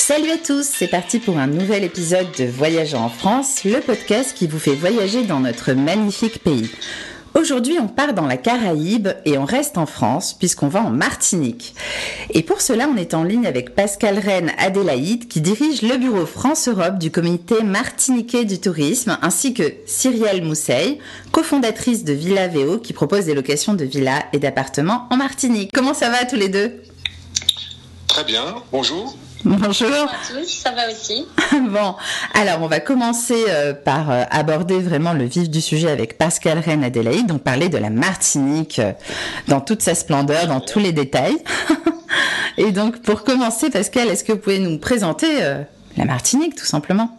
Salut à tous, c'est parti pour un nouvel épisode de Voyageant en France, le podcast qui vous fait voyager dans notre magnifique pays. Aujourd'hui, on part dans la Caraïbe et on reste en France puisqu'on va en Martinique. Et pour cela, on est en ligne avec Pascal Rennes Adélaïde qui dirige le bureau France-Europe du comité martiniquais du tourisme ainsi que Cyrielle Mousseil, cofondatrice de Villa VO qui propose des locations de villas et d'appartements en Martinique. Comment ça va tous les deux? Très bien, bonjour. Bonjour. Bonjour à tous, ça va aussi. Bon, alors on va commencer euh, par euh, aborder vraiment le vif du sujet avec Pascal Rennes Adélaïde, donc parler de la Martinique euh, dans toute sa splendeur, dans tous les détails. Et donc pour commencer, Pascal, est-ce que vous pouvez nous présenter la Martinique tout simplement?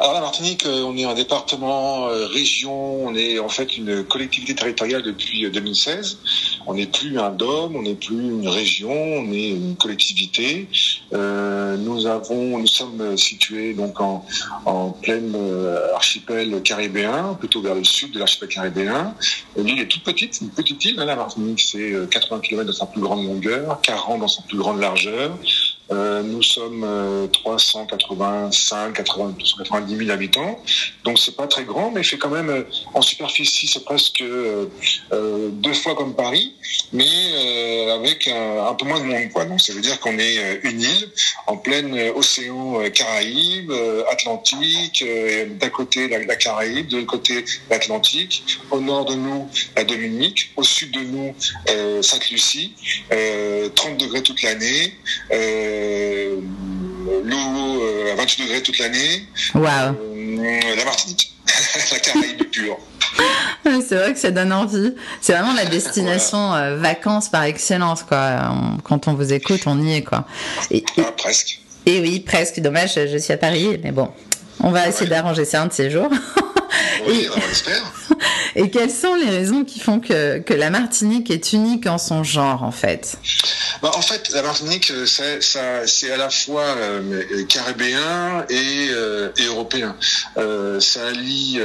Alors la Martinique, euh, on est un département, euh, région, on est en fait une collectivité territoriale depuis euh, 2016. On n'est plus un DOM, on n'est plus une région, on est une collectivité. Euh, nous avons, nous sommes situés donc en, en pleine euh, archipel caribéen, plutôt vers le sud de l'archipel caribéen. Euh, L'île est toute petite, c'est une petite île. hein, la Martinique, c'est euh, 80 km dans sa plus grande longueur, 40 dans sa plus grande largeur. Euh, nous sommes euh, 385, 80, 290 000 habitants, donc c'est pas très grand, mais fait quand même euh, en superficie, c'est presque euh, deux fois comme Paris, mais avec un, peu moins de monde, quoi. Donc ça veut dire qu'on est une île en plein océan Caraïbe, Atlantique, d'un côté la, Caraïbe, de l'autre côté l'Atlantique, au nord de nous la Dominique, au sud de nous Sainte-Lucie, euh, 30 degrés toute l'année. L'eau euh, à 28 degrés toute l'année. Waouh Euh, la Martinique, la Caraïbe pure. C'est vrai que ça donne envie. C'est vraiment la destination euh, vacances par excellence, quoi. On- quand on vous écoute, on y est, quoi. Et, et- Ah, presque. et oui, presque. Dommage, je suis à Paris, mais bon. On va essayer Ouais. d'arranger ça un de ces jours. Oui, on espère. Et quelles sont les raisons qui font que, que la Martinique est unique en son genre, en fait? Bah, en fait, la Martinique, euh, c'est, à la fois euh, caribéen et, euh, européen. Euh, ça allie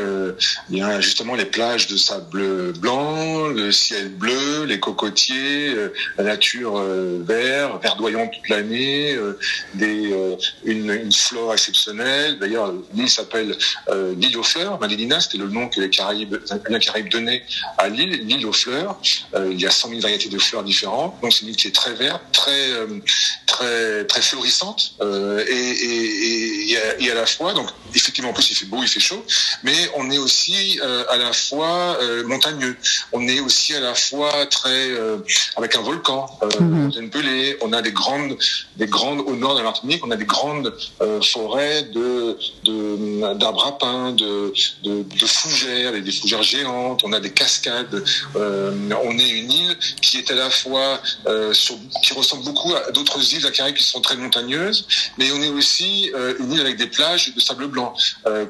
justement les plages de sable blanc, le ciel bleu, les cocotiers, la nature euh, vert, verdoyante toute l'année, une, flore exceptionnelle. D'ailleurs, l'île s'appelle l'île aux fleurs. Madelina, c'était le nom que les Caraïbes, les Caraïbes donnaient à l'île, l'île aux fleurs. Euh, il y a 100 000 variétés de fleurs différentes. Donc c'est une île qui est très verte, très euh, très très florissante euh, et, et, et, et à, et à la fois donc effectivement en plus il fait beau, il fait chaud, mais on est aussi euh, à la fois montagneux. On est aussi à la fois très avec un volcan, Mhm. pelée. On a des grandes des grandes au nord de la Martinique, on a des grandes forêts de de d'arbres à pin, de de, de fougères, et des fougères géantes. On a des cascades. Euh, on est une île qui est à la fois euh, qui ressemble beaucoup à d'autres îles de la Caraïbe qui sont très montagneuses, mais on est aussi euh, une île avec des plages de sable blanc,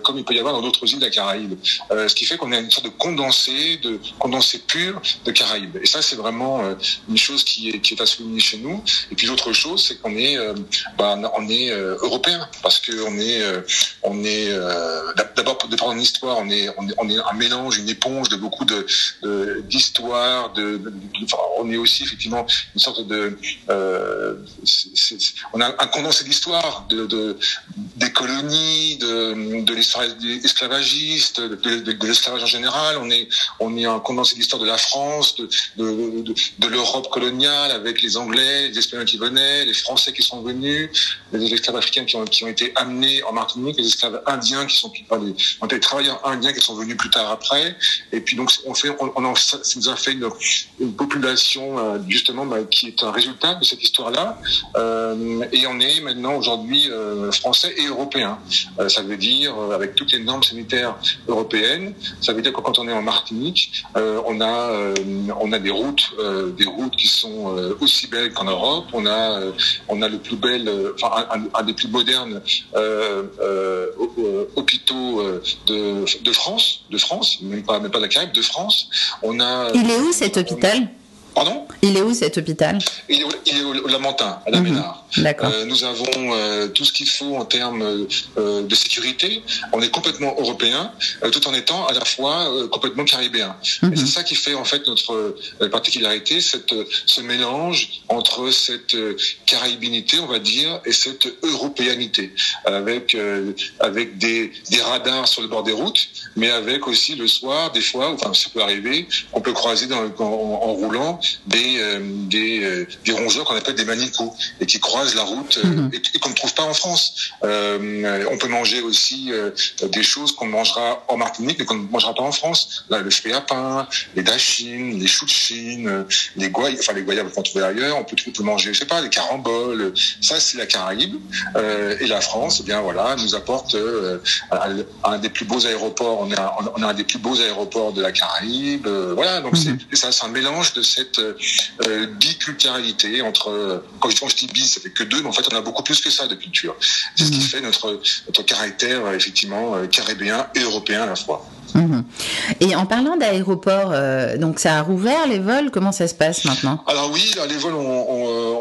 comme il peut y avoir dans d'autres îles de la Caraïbe. Ce qui fait qu'on a une sorte de condensé, de condensé pur de Caraïbes. Et ça, c'est vraiment une chose qui est, qui est à souligner chez nous. Et puis l'autre chose, c'est qu'on est, bah, on est européen parce qu'on est, on est d'abord par une histoire, on est, on est, on est un mélange, une éponge de beaucoup de d'histoires, de, on est aussi effectivement une sorte de, euh, on a un condensé d'histoire de, de des colonies, de, de l'histoire esclavagiste, de, l'esclavage en général. On est, on est un condensé d'histoire de la France, de, de, l'Europe coloniale avec les Anglais, les Espagnols qui venaient, les Français qui sont venus, les esclaves africains qui ont, qui été amenés en Martinique, les esclaves indiens qui sont, enfin, les, travailleurs indiens qui sont venus plus tard après. Et puis donc on fait, on, ça nous a fait une, population euh, justement bah, qui est un résultat de cette histoire-là. Euh, et on est maintenant aujourd'hui euh, français et européen. Ça veut dire avec toutes les normes sanitaires européennes. Ça veut dire que quand on est en Martinique, on a on a des routes des routes qui sont aussi belles qu'en Europe. On a on a le plus bel, enfin un, un, des plus modernes hôpitaux de, de France, de France, même pas même pas de la Caraïbe, de France. On a Il est où cet hôpital? Pardon Il est où cet hôpital Il est au, il est au Lamentin, à la Mhm. Ménard. D'accord. Euh, nous avons euh, tout ce qu'il faut en termes euh, de sécurité. On est complètement européen, tout en étant à la fois complètement caribéen. Mhm. Et c'est ça qui fait en fait notre particularité, cette, ce mélange entre cette caribinité, on va dire, et cette européanité, avec avec des, des radars sur le bord des routes, mais avec aussi le soir, des fois, enfin ça peut arriver, on peut croiser dans, le- en, en roulant des euh, des, euh, des rongeurs qu'on appelle des manicous et qui croisent la route euh, Mhm. et, et qu'on ne trouve pas en France. On peut manger aussi des choses qu'on mangera en Martinique mais qu'on ne mangera pas en France. Là, le fruit à pain, les dachines, les choux de Chine, les goyes, enfin les qu'on trouve ailleurs. On peut, on peut manger, je sais pas, les caramboles. Ça, c'est la Caraïbe. Et la France, eh bien voilà, nous apporte un, un des plus beaux aéroports. On a, on a un des plus beaux aéroports de la Caraïbe. Voilà, donc Mhm. c'est ça, c'est un mélange de cette euh, euh, biculturalité entre. Quand je, quand je dis bi, ça fait que deux, mais en fait, on a beaucoup plus que ça de culture. C'est ce qui Mhm. fait notre notre caractère euh, effectivement euh, caribéen et européen à la fois. Mhm. Et en parlant d'aéroport, euh, donc ça a rouvert les vols Comment ça se passe maintenant? Alors oui, là, les vols on, on,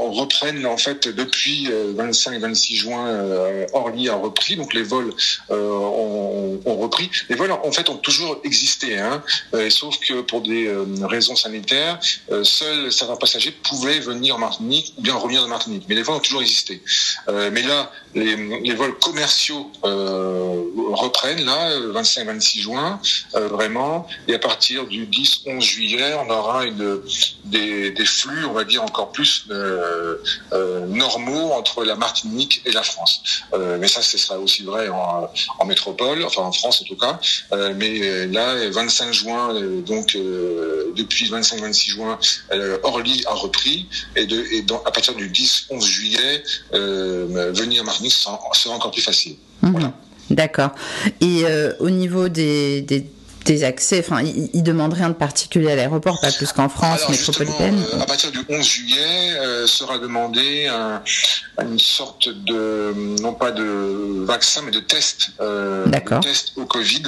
on reprennent en fait depuis euh, 25 et 26 juin. Euh, Orly a repris, donc les vols euh, ont, ont repris. Les vols en fait ont toujours existé, hein, euh, sauf que pour des euh, raisons sanitaires, euh, seuls certains passagers pouvaient venir en Martinique ou bien revenir de Martinique. Mais les vols ont toujours existé. Euh, mais là, les, vols commerciaux euh, reprennent là, 25-26 juin, euh, vraiment. Et à partir du 10-11 juillet, on aura des, flux, on va dire, encore plus euh, normaux entre la Martinique et la France. Mais ça, ce sera aussi vrai en, métropole, enfin en France en tout cas. Mais là, 25 juin, donc depuis 25-26 juin, Orly a repris. Et, à partir du 10-11 juillet, venir en Martinique sera, encore plus facile. Mhm. Voilà. D'accord. Et euh, au niveau des, des, des accès, enfin, ils il demandent rien de particulier à l'aéroport, pas plus qu'en France Alors, métropolitaine. euh, à partir du 11 juillet, euh, sera demandé un- une sorte de, non pas de vaccin, mais de test, euh, de test au Covid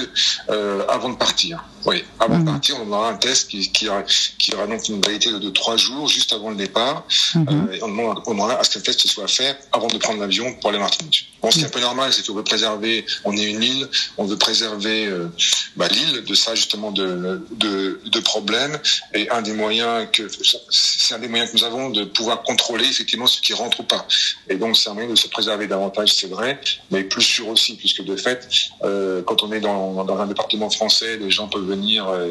avant de partir. Oui, avant de partir, on aura un test qui, qui, aura, qui aura donc une validité de, de trois jours, juste avant le départ. Mhm. Euh, et on demandera, on demandera à ce que le test soit fait avant de prendre l'avion pour aller en Martinique. Bon, ce qui est un peu normal, c'est qu'on veut préserver, on est une île, on veut préserver euh, bah, l'île de ça justement de, de, de problèmes. Et un des moyens que c'est un des moyens que nous avons de pouvoir contrôler effectivement ce qui rentre ou pas. Et donc c'est un moyen de se préserver davantage, c'est vrai, mais plus sûr aussi, puisque de fait, euh, quand on est dans, dans un département français, les gens peuvent venir euh,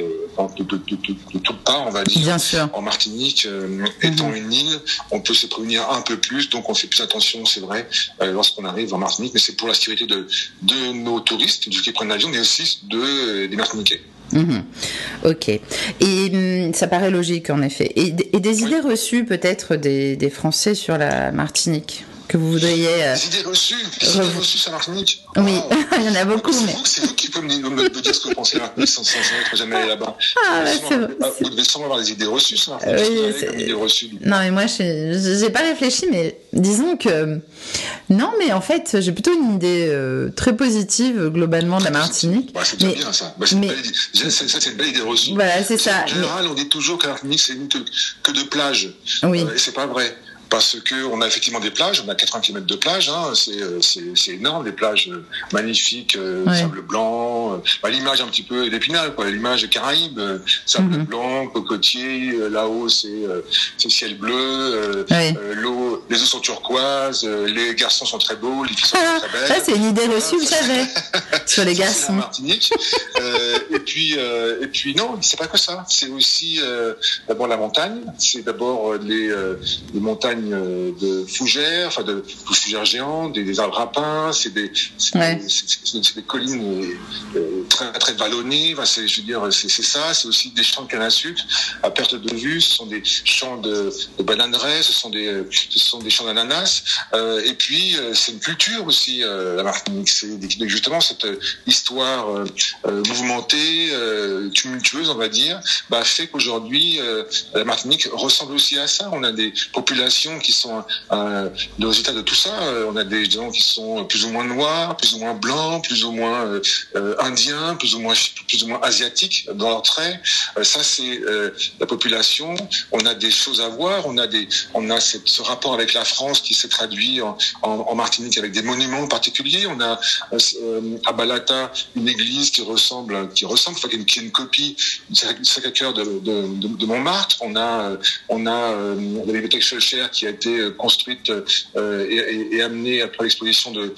de, de, de, toutes parts, on va dire Bien sûr. en Martinique, euh, étant une île, on peut se prévenir un peu plus, donc on fait plus attention, c'est vrai, lorsqu'on arrive en Martinique, mais c'est pour la sécurité de, de nos touristes, de ceux qui prennent l'avion, mais aussi de, des Martiniquais. Mhm. Ok. Et hum, ça paraît logique en effet. Et, des idées reçues peut-être des Français sur la Martinique? Que vous voudriez. euh, Les idées reçues, les idées reçues sur la Martinique. Oui, Wow. il y en a beaucoup, C'est mais. vous, c'est vous qui pouvez me, me- me dire ce que vous pensez Martinique sans, sans être jamais allé là-bas. Ah, bah, Vous c'est devez vrai, vous devez sûrement avoir des idées reçues la Oui, Martinique. Comme idées reçues. Non, mais moi, je j'ai pas réfléchi, mais disons que. Non, mais en fait, j'ai plutôt une idée euh, très positive globalement de la Martinique. Ouais, c'est déjà Mais- bien ça. Bah, mais- idée. Ça, c'est une belle idée reçue. Voilà, c'est ça. En général, on dit toujours que la Martinique, c'est une que, de plages. Oui. Euh, et c'est pas vrai. Parce que on a effectivement des plages, on a 80 km de plages, hein, c'est euh, c'est c'est énorme, des plages euh, magnifiques, euh, Ouais. sable blanc, euh, bah, l'image un petit peu d'épinal, l'image des Caraïbes, sable Mhm. blanc, cocotier, là-haut c'est euh, c'est ciel bleu, l'eau, les eaux sont turquoises, euh, les garçons sont très beaux, les filles sont Ah, très belles. ça, c'est une idée reçue, vous savez, sur les garçons. Martinique. Euh, et puis, euh, et puis non, c'est pas que ça. C'est aussi euh, d'abord la montagne. C'est d'abord les, les montagnes de fougères, enfin de, de fougères géantes, des, des arbres à pins. C'est des, Ouais. des, collines très très vallonnées. Enfin, c'est, je veux dire, c'est, ça. C'est aussi des champs de canne à sucre à perte de vue. Ce sont des champs de, de bananeraies. Ce sont des, ce sont des champs d'ananas. Euh, et puis, euh, c'est une culture aussi, euh, la Martinique. C'est justement cette histoire mouvementée, tumultueuse, on va dire, bah, fait qu'aujourd'hui, la Martinique ressemble aussi à ça. On a des populations qui sont le résultat de tout ça. On a des gens qui sont plus ou moins noirs, plus ou moins blancs, plus ou moins indiens, plus ou moins plus ou moins asiatiques dans leurs traits. ça, c'est la population. On a des choses à voir. On a des, on a ce rapport avec la France qui s'est traduit en, Martinique avec des monuments particuliers. On a à Balata une église qui ressemble, qui ressemble, qui est une copie du Sacré-Cœur de, de, de, Montmartre. On a, on a la bibliothèque Schulcher qui a été construite et, amenée après l'exposition de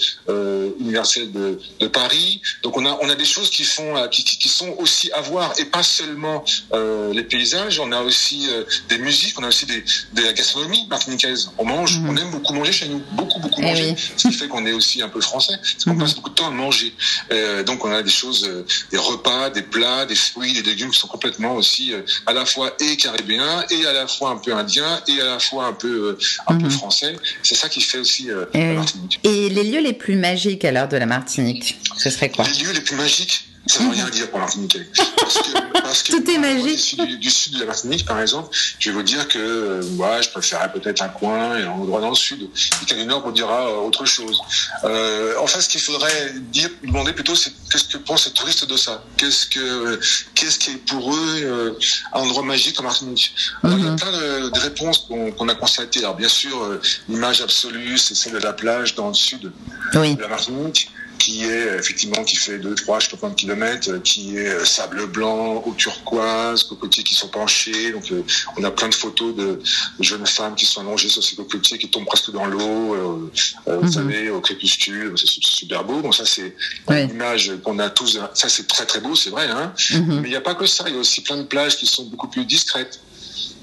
universelle de, Paris. Donc on a, on a des choses qui font, qui, sont aussi à voir et pas seulement les paysages. On a aussi des musiques, on a aussi de la gastronomie martiniquaise. On mange, mhm. on aime beaucoup manger chez nous, beaucoup beaucoup eh manger. Ce qui fait qu'on est aussi un peu français, parce qu'on mhm. passe beaucoup de temps à manger. Euh, donc on a des choses, euh, des repas, des plats, des fruits, des légumes qui sont complètement aussi euh, à la fois et caribéens et à la fois un peu indiens et à la fois un peu un peu mhm. français. C'est ça qui fait aussi eh la Martinique. Et les lieux les plus magiques à l'heure de la Martinique, ce serait quoi? Les lieux les plus magiques? Ça ne veut rien dire pour Martinique. Parce que, parce que Tout est magique. Du, sud de la Martinique, par exemple, je vais vous dire que euh, je préférerais peut-être un coin et un endroit dans le sud. Et du Nord vous dira euh, autre chose. Euh, enfin, ce qu'il faudrait dire, demander plutôt, c'est qu'est-ce que pensent les touristes de ça? Qu'est-ce que, qu'est-ce qui est pour eux euh, un endroit magique en Martinique? Alors, Il y a mhm. plein de, de réponses qu'on a constatées. Alors, bien sûr, l'image absolue, c'est celle de la plage dans le sud oui. de la Martinique qui est effectivement qui fait 2, 3, je sais pas combien de kilomètres, qui est euh, sable blanc, eau turquoise, cocotiers qui sont penchés. Donc euh, on a plein de photos de, jeunes femmes qui sont allongées sur ces cocotiers qui tombent presque dans l'eau, euh, vous mhm. savez, au crépuscule. C'est super beau. Bon ça c'est une image qu'on a tous. Ça c'est très très beau, c'est vrai. Hein mhm. Mais il n'y a pas que ça. Il y a aussi plein de plages qui sont beaucoup plus discrètes.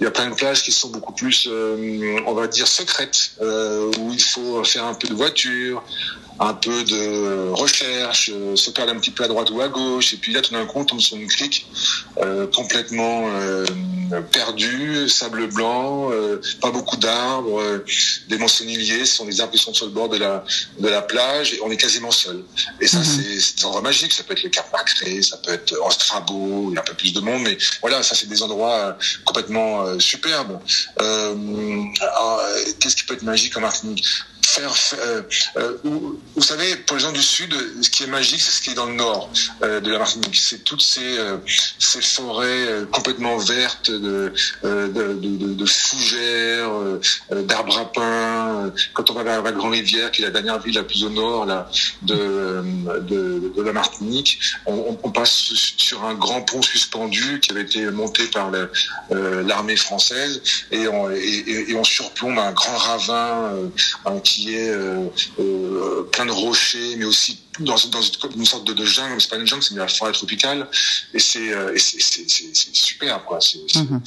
Il y a plein de plages qui sont beaucoup plus, on va dire, secrètes, où il faut faire un peu de voiture, un peu de recherche, euh, se perdre un petit peu à droite ou à gauche, et puis là tout d'un coup on tombe sur une crique euh, complètement euh, perdue, sable blanc, euh, pas beaucoup d'arbres, euh, des monsoniliers, ce sont des arbres qui sont sur le bord de la de la plage, et on est quasiment seul. Et ça mhm. c'est des endroits magiques, ça peut être le Cap Macré, ça peut être Ostrabo, il y a un peu plus de monde, mais voilà, ça c'est des endroits complètement superbes. Qu'est-ce qui peut être magique en Martinique? Euh, euh, vous, savez, pour les gens du sud, ce qui est magique, c'est ce qui est dans le nord euh, de la Martinique. C'est toutes ces, forêts complètement vertes de, fougères, d'arbres à pin. Quand on va vers la Grande Rivière, qui est la dernière ville la plus au nord de, la Martinique, on, passe sur un grand pont suspendu qui avait été monté par l'armée française et on, et on surplombe un grand ravin qui euh, euh, plein de rochers, mais aussi dans, dans une sorte de, de jungle, c'est pas une jungle, c'est la forêt tropicale, et c'est euh, super quoi. Mhm.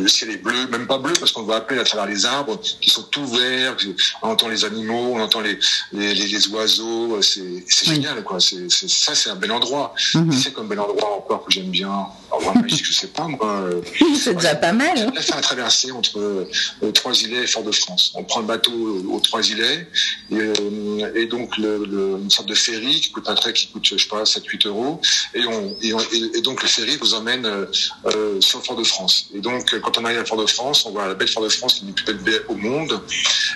Le ciel est bleu, même pas bleu parce qu'on voit appeler à travers les arbres qui sont tout verts, on entend les animaux, on entend les les, les, oiseaux, c'est génial quoi. C'est ça c'est un bel endroit. Mhm. C'est comme bel endroit encore que j'aime bien? Endroit magique, je sais pas moi. Euh, c'est déjà pas mal. Hein. J'ai fait un traversée entre euh, Trois-Îlets et Fort-de-France. On prend le bateau aux Trois-Îlets et, euh, et, donc le, le, une sorte de ferry qui coûte un trait qui coûte, je sais pas, 7-8 euros. Et, on, et, donc le ferry vous emmène euh, euh, sur Fort-de-France. Et donc quand on arrive à Fort-de-France, on voit la belle Fort-de-France qui est une plus belle au monde.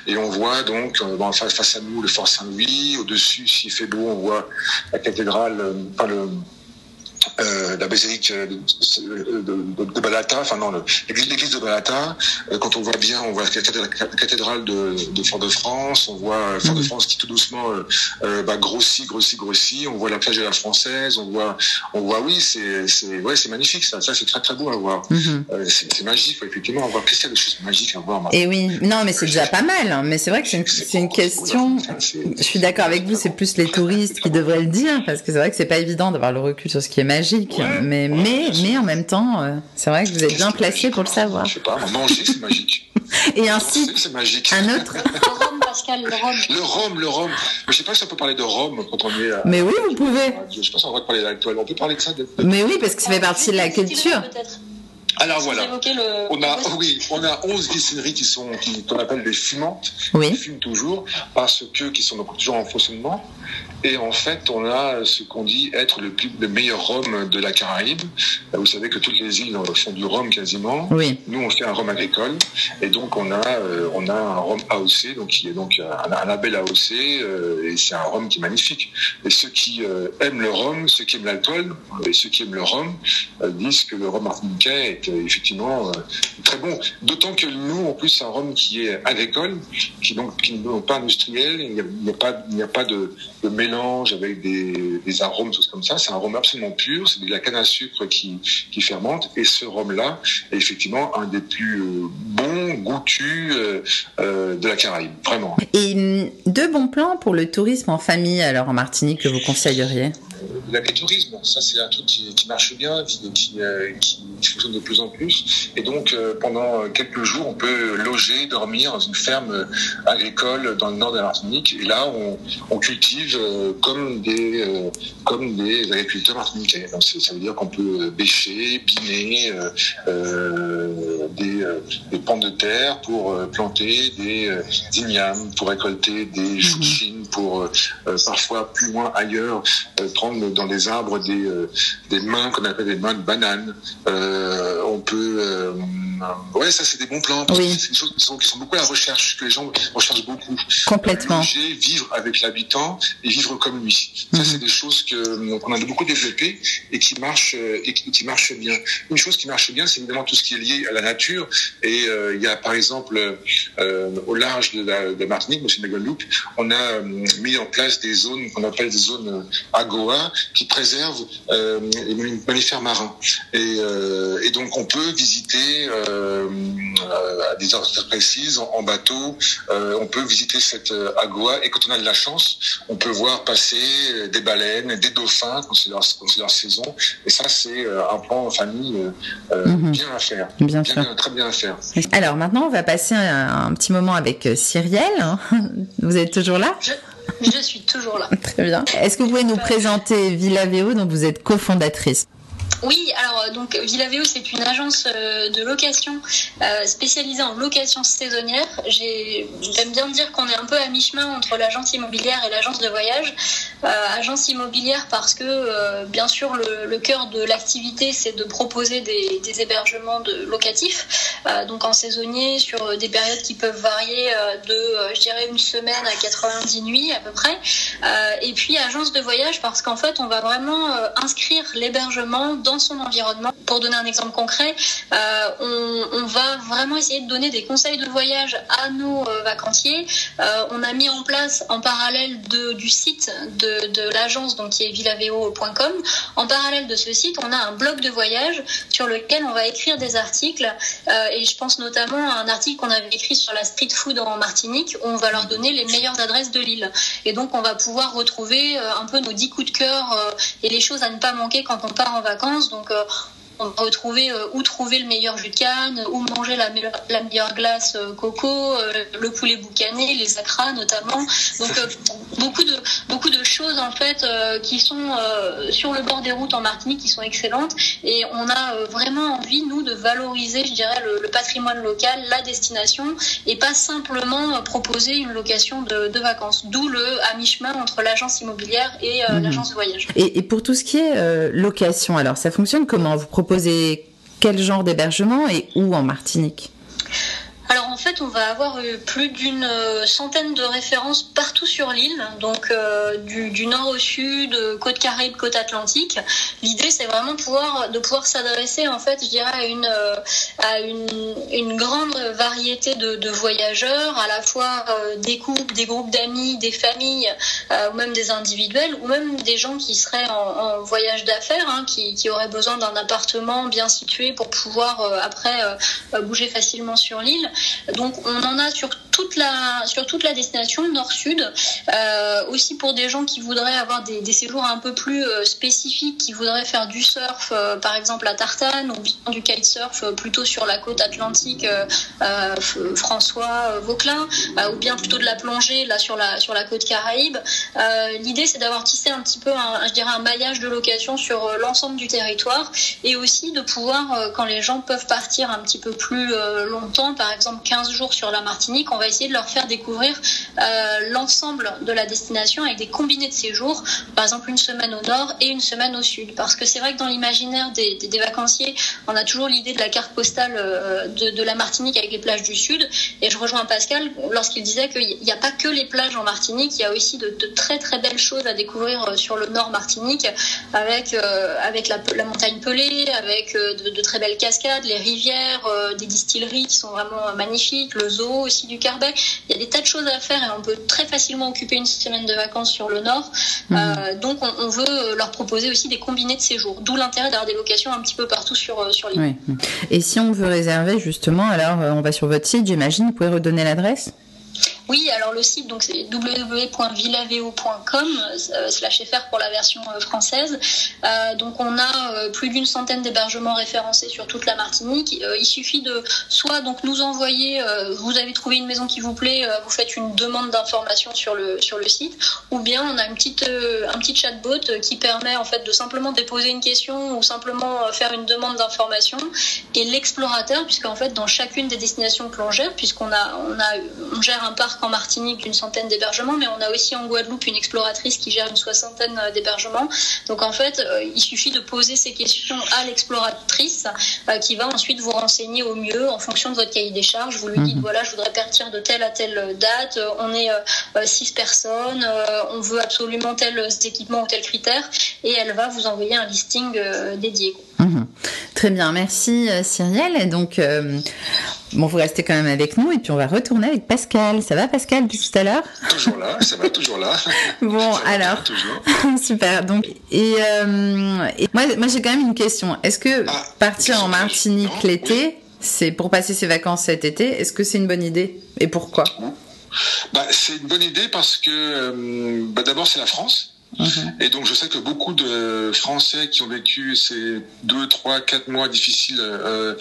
Et on voit donc euh, face, face à nous le Fort Saint-Louis. Au-dessus, s'il fait beau, on voit la cathédrale, pas le euh, la basilique euh, de, de, de, Balata, enfin non, l'église de Balata. Euh, quand on voit bien, on voit la cathédrale de, de Fort-de-France, on voit Fort-de-France qui tout doucement euh, bah, grossit, grossit, grossit. On voit la plage de la Française, on voit, on voit, oui, c'est, ouais, c'est magnifique ça. Ça, c'est très très beau à voir. Mhm. c'est, magique, effectivement, à voir. Qu'est-ce qu'il y a de choses magiques à voir Et oui, non, mais c'est déjà pas mal. Hein. Mais c'est vrai que c'est une, c'est une question. Je suis d'accord avec vous. C'est plus les touristes qui devraient le dire parce que c'est vrai que c'est pas évident d'avoir le recul sur ce qui est magique mais, mais, mais en même temps, euh, c'est vrai que vous êtes bien placé pour le savoir. Je sais pas, manger, c'est magique. Et ainsi, c'est magique. un autre. le rhum, Pascal, le rhum. Le rhum, le rhum. Mais je sais pas si on peut parler de rhum quand on est. mais oui, vous pouvez. Je sais pas si on va parler d'actuel. On peut parler de ça. Mais oui, parce que ça fait partie de la culture. Alors voilà, on a, oui, on a 11 distilleries qui sont, qu'on appelle des fumantes, oui. qui fument toujours, parce que, qui sont donc toujours en fonctionnement. Et en fait, on a ce qu'on dit être le, plus, le meilleur rhum de la Caraïbe. Vous savez que toutes les îles font du rhum quasiment. Oui. Nous, on fait un rhum agricole. Et donc, on a, euh, on a un rhum AOC, donc qui est donc un, un label AOC, euh, et c'est un rhum qui est magnifique. Et ceux qui euh, aiment le rhum, ceux qui aiment l'alcool, et ceux qui aiment le rhum, disent que le rhum martiniquais est effectivement très bon. D'autant que nous, en plus, c'est un rhum qui est agricole, qui donc qui n'est pas industriel. Il n'y a, pas, il a pas de, mélange avec des, des arômes, tout comme ça. C'est un rhum absolument pur. C'est de la canne à sucre qui, qui fermente. Et ce rhum-là est effectivement un des plus euh, bons, goûtus euh, euh, de la Caraïbe, vraiment. Et hum, deux bons plans pour le tourisme en famille, alors en Martinique, que vous conseilleriez? L'agritourisme, ça c'est un truc qui, qui, marche bien, qui, qui, qui, fonctionne de plus en plus. Et donc pendant quelques jours, on peut loger, dormir dans une ferme agricole dans le nord de la Martinique. Et là, on, on cultive comme des comme des agriculteurs martiniquais. Donc ça veut dire qu'on peut bêcher, biner euh, euh, des, euh, des pans de terre pour euh, planter des euh, ignames, pour récolter des chouchines, mhm. pour parfois plus loin ailleurs prendre dans des arbres des, des mains qu'on appelle des mains de banane. on peut ouais, ça c'est des bons plans. Oui. C'est des choses qui sont, qui sont, beaucoup à la recherche, que les gens recherchent beaucoup. Complètement. Loger, vivre avec l'habitant et vivre comme lui. Ça, c'est mhm. des choses que qu'on a beaucoup développées et qui marchent et qui, qui, marchent bien. Une chose qui marche bien, c'est évidemment tout ce qui est lié à la nature. Et euh, il y a par exemple euh, au large de la, de Martinique, monsieur Guadeloupe, on a euh, mis en place des zones qu'on appelle des zones AGOA qui préservent euh, les mammifères marins. Et, euh, et, donc on peut visiter euh, à des heures précises en, bateau. Euh, on peut visiter cette AGOA et quand on a de la chance, on peut voir passer des baleines, des dauphins quand c'est leur, leur, saison. Et ça, c'est un plan en famille mhm. bien à faire. Bien, bien, très bien à faire. Alors maintenant, on va passer un, un petit moment avec Cyrielle. Vous êtes toujours là? Je... Suis toujours là. Très bien. Est-ce que vous pouvez nous présenter Villa Véo, dont vous êtes cofondatrice? Oui, alors euh, donc Villaveo, c'est une agence euh, de location euh, spécialisée en location saisonnière. J'aime bien dire qu'on est un peu à mi-chemin entre l'agence immobilière et l'agence de voyage. agence immobilière parce que bien sûr le, cœur de l'activité c'est de proposer des, hébergements locatifs, donc en saisonnier sur des périodes qui peuvent varier de, je dirais, une semaine à 90 nuits à peu près. et puis agence de voyage parce qu'en fait on va vraiment inscrire l'hébergement dans son environnement. Pour donner un exemple concret, euh, on, va vraiment essayer de donner des conseils de voyage à nos euh, vacanciers. Euh, on a mis en place en parallèle de, du site de, l'agence, donc qui est villaveo.com, en parallèle de ce site, on a un blog de voyage sur lequel on va écrire des articles. Et je pense notamment à un article qu'on avait écrit sur la street food en Martinique, où on va leur donner les meilleures adresses de l'île. Et donc, on va pouvoir retrouver un peu nos 10 coups de cœur et les choses à ne pas manquer quand on part en vacances donc euh, on va retrouver euh, où trouver le meilleur jus de canne, où manger la, meilleure, la meilleure glace euh, coco, euh, le poulet boucané, les acras notamment. Donc beaucoup de beaucoup de choses en fait qui sont sur le bord des routes en Martinique qui sont excellentes et on a vraiment envie nous de valoriser, je dirais, le, le, patrimoine local, la destination et pas simplement proposer une location de, de vacances. D'où le à mi-chemin entre l'agence immobilière et mmh. l'agence de voyage. Et, et, pour tout ce qui est location, alors ça fonctionne comment? Vous proposez quel genre d'hébergement et où en Martinique? En fait, on va avoir euh, plus d'une euh, centaine de références partout sur l'île, donc euh, du, nord au sud, côte caraïbe, côte atlantique. L'idée, c'est vraiment de pouvoir s'adresser en fait, je dirais, à une grande variété de, voyageurs, à la fois des couples, des groupes d'amis, des familles, ou même des individuels, ou même des gens qui seraient en, en voyage d'affaires, hein, qui, qui, auraient besoin d'un appartement bien situé pour pouvoir après bouger facilement sur l'île. Donc on en a sur toute la, sur toute la destination nord-sud. Euh, aussi pour des gens qui voudraient avoir des, séjours un peu plus euh, spécifiques, qui voudraient faire du surf, euh, par exemple à Tartane, ou bien du kitesurf plutôt sur la côte atlantique, François Vauclin, ou bien plutôt de la plongée là sur la, sur la côte caraïbe. L'idée c'est d'avoir tissé un petit peu, un, je dirais, un maillage de location sur l'ensemble du territoire et aussi de pouvoir, quand les gens peuvent partir un petit peu plus longtemps, par exemple 15 jours sur la Martinique, on va essayer de leur faire découvrir euh, l'ensemble de la destination avec des combinés de séjours, par exemple une semaine au nord et une semaine au sud. Parce que c'est vrai que dans l'imaginaire des, vacanciers, on a toujours l'idée de la carte postale euh, de, la Martinique avec les plages du sud. Et je rejoins Pascal lorsqu'il disait qu'il n'y a pas que les plages en Martinique, il y a aussi de, très très belles choses à découvrir euh, sur le nord Martinique, avec, avec la, montagne pelée, avec de, très belles cascades, les rivières, des distilleries qui sont vraiment magnifiques, le zoo aussi du Car il y a des tas de choses à faire et on peut très facilement occuper une semaine de vacances sur le nord. Mmh. Euh, donc on, on, veut leur proposer aussi des combinés de séjours, d'où l'intérêt d'avoir des locations un petit peu partout sur, euh, sur l'île. Oui. Et si on veut réserver justement, alors euh, on va sur votre site, j'imagine, vous pouvez redonner l'adresse? Oui, alors le site donc c'est www.villaveo.com euh, slash fr pour la version euh, française. Euh, donc on a plus d'une centaine d'hébergements référencés sur toute la Martinique. Il suffit de soit donc nous envoyer, vous avez trouvé une maison qui vous plaît, vous faites une demande d'information sur le sur le site, ou bien on a une petite un petit chatbot qui permet en fait de simplement déposer une question ou simplement faire une demande d'information et l'explorateur, puisqu'en fait dans chacune des destinations que l'on gère, puisqu'on a on a on gère un parc en Martinique d'une centaine d'hébergements, mais on a aussi en Guadeloupe une exploratrice qui gère une soixantaine d'hébergements. Donc en fait, euh, il suffit de poser ces questions à l'exploratrice euh, qui va ensuite vous renseigner au mieux en fonction de votre cahier des charges. Vous lui dites, mmh. voilà, je voudrais partir de telle à telle date, on est euh, six personnes, on veut absolument tel équipement ou tel critère, et elle va vous envoyer un listing dédié. Mmh. Très bien, merci Cyrielle. Et donc, euh, bon, vous restez quand même avec nous et puis on va retourner avec Pascal. Ça va Pascal depuis tout à l'heure? Toujours là, ça va toujours là. Bon, alors, super. Donc, et, euh, et moi, moi j'ai quand même une question. Est-ce que ah, partir en Martinique l'été, oui. c'est pour passer ses vacances cet été, est-ce que c'est une bonne idée? Et pourquoi? Bah, C'est une bonne idée parce que euh, bah, d'abord c'est la France. Mmh. Et donc je sais que beaucoup de Français qui ont vécu ces deux, trois, quatre mois difficiles euh,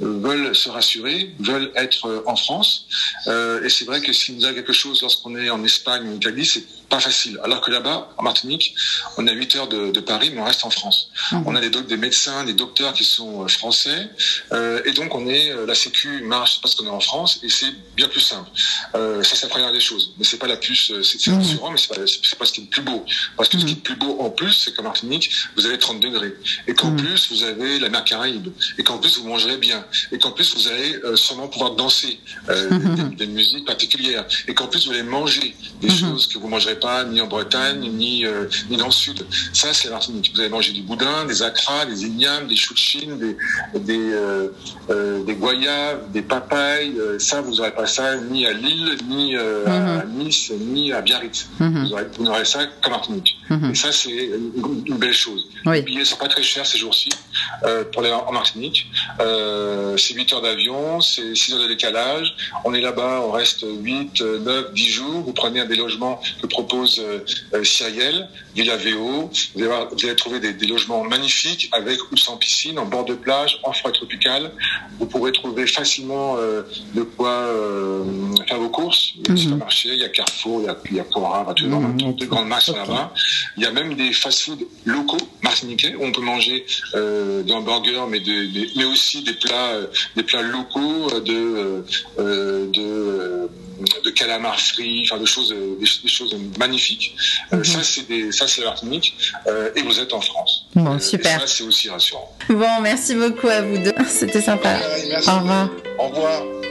veulent se rassurer, veulent être en France. Euh, et c'est vrai que s'il nous a quelque chose lorsqu'on est en Espagne ou en Italie, c'est pas facile. Alors que là-bas, en Martinique, on a 8 heures de, de, Paris, mais on reste en France. Mmh. On a des, des, médecins, des docteurs qui sont français, euh, et donc on est la Sécu marche parce qu'on est en France, et c'est bien plus simple. Euh, ça, c'est la première des choses, mais c'est pas la plus, c'est mmh. rassurant, mais c'est pas, pas ce qui est le plus beau. Parce que mmh. ce qui est le plus beau en plus, c'est qu'en Martinique, vous avez 30 degrés, et qu'en plus vous avez la mer Caraïbe, et qu'en plus vous mangerez bien, et qu'en plus vous allez euh, sûrement pouvoir danser euh, des, des, musiques particulières, et qu'en plus vous allez manger des choses que vous mangerez pas ni en Bretagne ni euh, ni dans le sud. Ça c'est la Martinique. Vous allez manger du boudin, des acras, des ignames, des choux de Chine, des des, euh, euh, des goyaves, des papayes. ça vous n'aurez pas ça ni à Lille, ni à Nice, ni à Biarritz. -hmm. Vous n'aurez ça qu'en Martinique. -hmm. Et ça c'est une, une, belle chose. Oui. Les billets sont pas très chers ces jours-ci pour aller en Martinique. c'est 8 heures d'avion, c'est 6 heures de décalage. On est là-bas, on reste 8, 9, 10 jours. Vous prenez un des logements que propose euh, Cyrielle, Villa VO. Vous allez, voir, vous allez trouver des, des, logements magnifiques avec ou sans piscine, en bord de plage, en forêt tropicale. Vous pourrez trouver facilement euh, de quoi euh, faire vos courses. Il y a mm -hmm. supermarché, il y a Carrefour, il y a, il y a Cora, mm -hmm. de grandes masses okay. là-bas. Il y a même des fast-food locaux martiniquais où on peut manger euh, des hamburgers, mais, de, mais aussi des plats, des plats locaux de, de de calamars frits, enfin de choses, des, des choses magnifiques. Mm -hmm. euh, ça c'est des, ça c'est la Martinique euh, et vous êtes en France. Bon super. Et ça c'est aussi rassurant. Bon merci beaucoup à vous deux, c'était sympa. Ouais, Au revoir. Au revoir.